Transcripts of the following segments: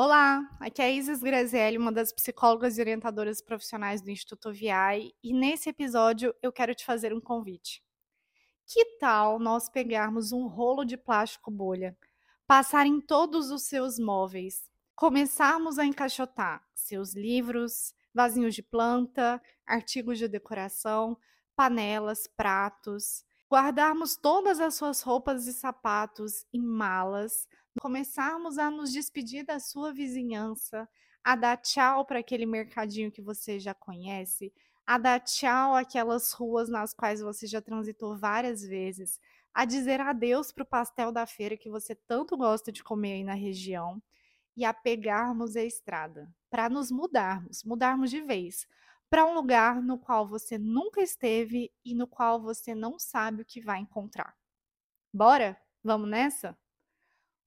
Olá, aqui é a Isis Grazielli, uma das psicólogas e orientadoras profissionais do Instituto VI, e nesse episódio eu quero te fazer um convite. Que tal nós pegarmos um rolo de plástico bolha, passar em todos os seus móveis, começarmos a encaixotar seus livros, vasinhos de planta, artigos de decoração, panelas, pratos, guardarmos todas as suas roupas e sapatos em malas, começarmos a nos despedir da sua vizinhança, a dar tchau para aquele mercadinho que você já conhece, a dar tchau àquelas ruas nas quais você já transitou várias vezes, a dizer adeus para o pastel da feira que você tanto gosta de comer aí na região e a pegarmos a estrada para nos mudarmos, mudarmos de vez para um lugar no qual você nunca esteve e no qual você não sabe o que vai encontrar. Bora? Vamos nessa?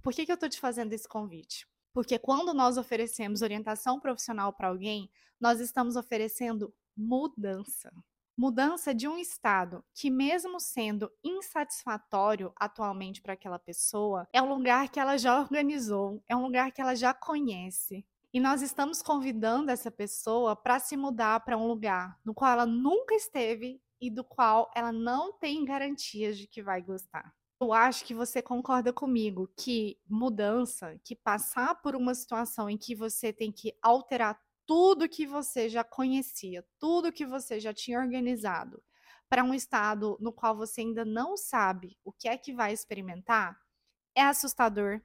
Por que, que eu estou te fazendo esse convite? Porque quando nós oferecemos orientação profissional para alguém, nós estamos oferecendo mudança. Mudança de um estado que, mesmo sendo insatisfatório atualmente para aquela pessoa, é um lugar que ela já organizou, é um lugar que ela já conhece. E nós estamos convidando essa pessoa para se mudar para um lugar no qual ela nunca esteve e do qual ela não tem garantias de que vai gostar. Eu acho que você concorda comigo que mudança, que passar por uma situação em que você tem que alterar tudo que você já conhecia, tudo que você já tinha organizado, para um estado no qual você ainda não sabe o que é que vai experimentar, é assustador.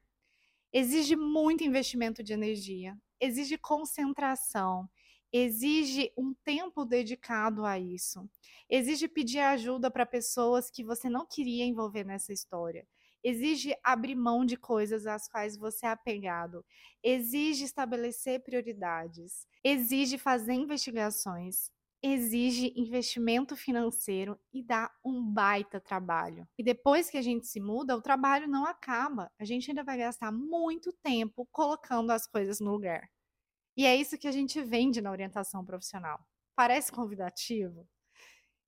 Exige muito investimento de energia, exige concentração, exige um tempo dedicado a isso. Exige pedir ajuda para pessoas que você não queria envolver nessa história. Exige abrir mão de coisas às quais você é apegado. Exige estabelecer prioridades. Exige fazer investigações. Exige investimento financeiro e dá um baita trabalho. E depois que a gente se muda, o trabalho não acaba. A gente ainda vai gastar muito tempo colocando as coisas no lugar. E é isso que a gente vende na orientação profissional. Parece convidativo?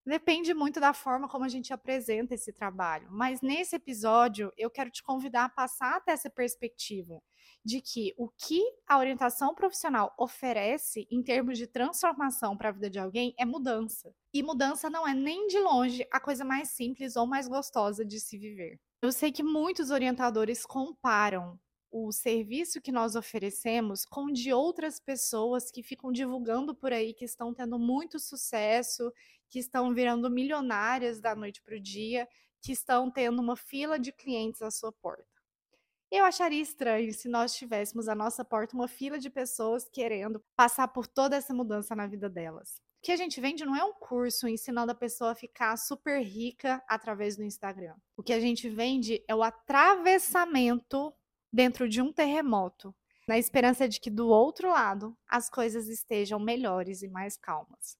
Depende muito da forma como a gente apresenta esse trabalho, mas nesse episódio eu quero te convidar a passar até essa perspectiva de que o que a orientação profissional oferece em termos de transformação para a vida de alguém é mudança. E mudança não é nem de longe a coisa mais simples ou mais gostosa de se viver. Eu sei que muitos orientadores comparam o serviço que nós oferecemos com de outras pessoas que ficam divulgando por aí que estão tendo muito sucesso, que estão virando milionárias da noite para o dia, que estão tendo uma fila de clientes à sua porta. Eu acharia estranho se nós tivéssemos à nossa porta uma fila de pessoas querendo passar por toda essa mudança na vida delas. O que a gente vende não é um curso ensinando a pessoa a ficar super rica através do Instagram. O que a gente vende é o atravessamento dentro de um terremoto, na esperança de que do outro lado as coisas estejam melhores e mais calmas,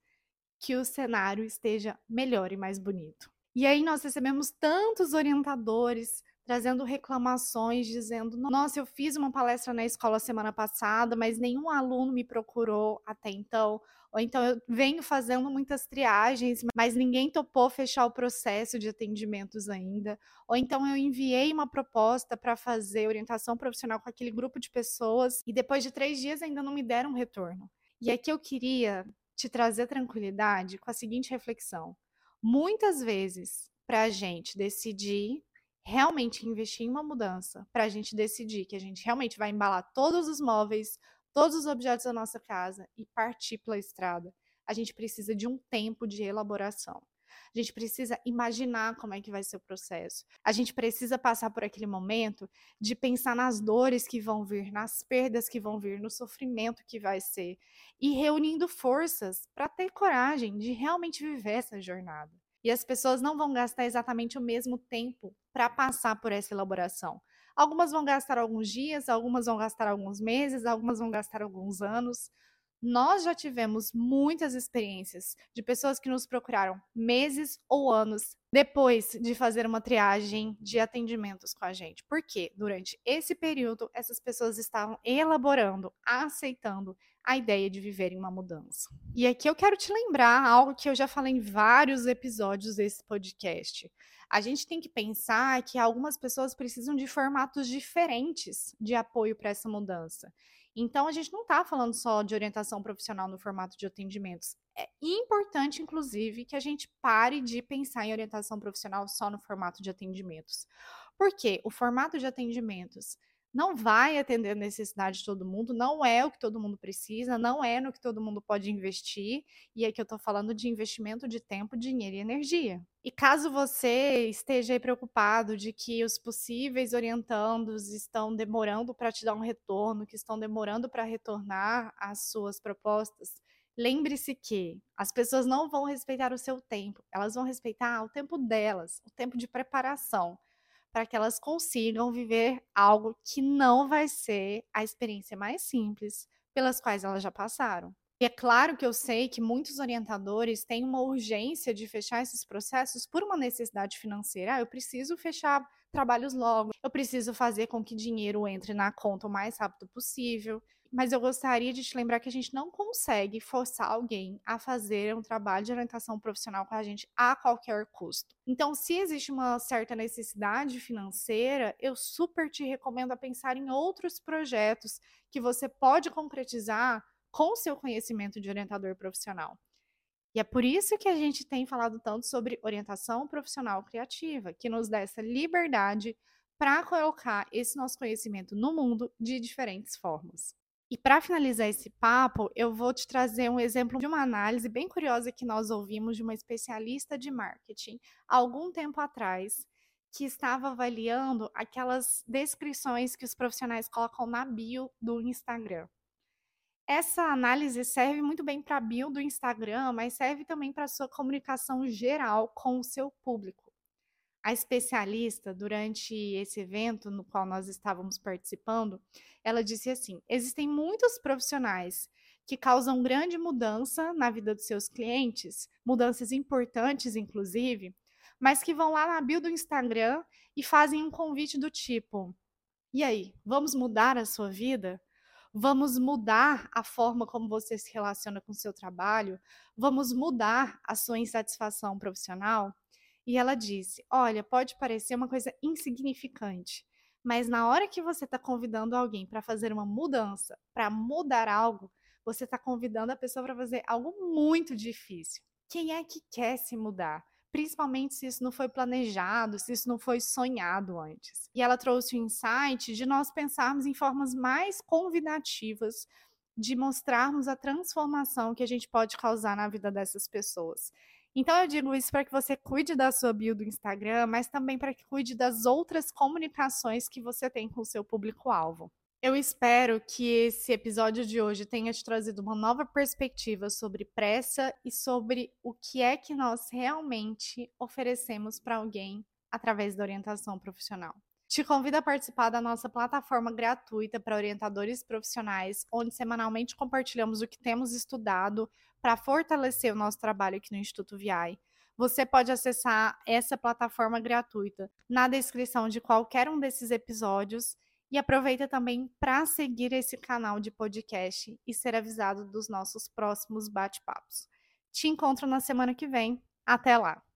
que o cenário esteja melhor e mais bonito. E aí nós recebemos tantos orientadores trazendo reclamações, dizendo: Nossa, eu fiz uma palestra na escola semana passada, mas nenhum aluno me procurou até então. Ou então eu venho fazendo muitas triagens, mas ninguém topou fechar o processo de atendimentos ainda. Ou então eu enviei uma proposta para fazer orientação profissional com aquele grupo de pessoas e depois de três dias ainda não me deram retorno. E aqui eu queria te trazer tranquilidade com a seguinte reflexão. Muitas vezes, para a gente decidir realmente investir em uma mudança, para a gente decidir que a gente realmente vai embalar todos os móveis, todos os objetos da nossa casa e partir pela estrada, a gente precisa de um tempo de elaboração. A gente precisa imaginar como é que vai ser o processo. A gente precisa passar por aquele momento de pensar nas dores que vão vir, nas perdas que vão vir, no sofrimento que vai ser e reunindo forças para ter coragem de realmente viver essa jornada. E as pessoas não vão gastar exatamente o mesmo tempo para passar por essa elaboração. Algumas vão gastar alguns dias, algumas vão gastar alguns meses, algumas vão gastar alguns anos. Nós já tivemos muitas experiências de pessoas que nos procuraram meses ou anos depois de fazer uma triagem de atendimentos com a gente. Porque durante esse período essas pessoas estavam elaborando, aceitando a ideia de viver em uma mudança. E aqui eu quero te lembrar algo que eu já falei em vários episódios desse podcast. A gente tem que pensar que algumas pessoas precisam de formatos diferentes de apoio para essa mudança. Então, a gente não está falando só de orientação profissional no formato de atendimentos. É importante, inclusive, que a gente pare de pensar em orientação profissional só no formato de atendimentos. Porque o formato de atendimentos não vai atender a necessidade de todo mundo, não é o que todo mundo precisa, não é no que todo mundo pode investir, e aqui eu estou falando de investimento de tempo, dinheiro e energia. E caso você esteja preocupado de que os possíveis orientandos estão demorando para te dar um retorno, que estão demorando para retornar às suas propostas, lembre-se que as pessoas não vão respeitar o seu tempo, elas vão respeitar o tempo delas, o tempo de preparação para que elas consigam viver algo que não vai ser a experiência mais simples pelas quais elas já passaram. E é claro que eu sei que muitos orientadores têm uma urgência de fechar esses processos por uma necessidade financeira. Ah, eu preciso fechar trabalhos logo, eu preciso fazer com que dinheiro entre na conta o mais rápido possível mas eu gostaria de te lembrar que a gente não consegue forçar alguém a fazer um trabalho de orientação profissional com a gente a qualquer custo. Então, se existe uma certa necessidade financeira, eu super te recomendo a pensar em outros projetos que você pode concretizar com seu conhecimento de orientador profissional. E é por isso que a gente tem falado tanto sobre orientação profissional criativa, que nos dá essa liberdade para colocar esse nosso conhecimento no mundo de diferentes formas. E para finalizar esse papo, eu vou te trazer um exemplo de uma análise bem curiosa que nós ouvimos de uma especialista de marketing algum tempo atrás, que estava avaliando aquelas descrições que os profissionais colocam na bio do Instagram. Essa análise serve muito bem para a bio do Instagram, mas serve também para a sua comunicação geral com o seu público. A especialista, durante esse evento no qual nós estávamos participando, ela disse assim: existem muitos profissionais que causam grande mudança na vida dos seus clientes, mudanças importantes, inclusive, mas que vão lá na bio do Instagram e fazem um convite do tipo: e aí, vamos mudar a sua vida? Vamos mudar a forma como você se relaciona com o seu trabalho? Vamos mudar a sua insatisfação profissional? E ela disse: Olha, pode parecer uma coisa insignificante, mas na hora que você está convidando alguém para fazer uma mudança, para mudar algo, você está convidando a pessoa para fazer algo muito difícil. Quem é que quer se mudar? Principalmente se isso não foi planejado, se isso não foi sonhado antes. E ela trouxe o insight de nós pensarmos em formas mais convidativas de mostrarmos a transformação que a gente pode causar na vida dessas pessoas. Então eu digo isso para que você cuide da sua bio do Instagram, mas também para que cuide das outras comunicações que você tem com o seu público-alvo. Eu espero que esse episódio de hoje tenha te trazido uma nova perspectiva sobre pressa e sobre o que é que nós realmente oferecemos para alguém através da orientação profissional. Te convido a participar da nossa plataforma gratuita para orientadores profissionais, onde semanalmente compartilhamos o que temos estudado para fortalecer o nosso trabalho aqui no Instituto VI. Você pode acessar essa plataforma gratuita na descrição de qualquer um desses episódios e aproveita também para seguir esse canal de podcast e ser avisado dos nossos próximos bate-papos. Te encontro na semana que vem. Até lá!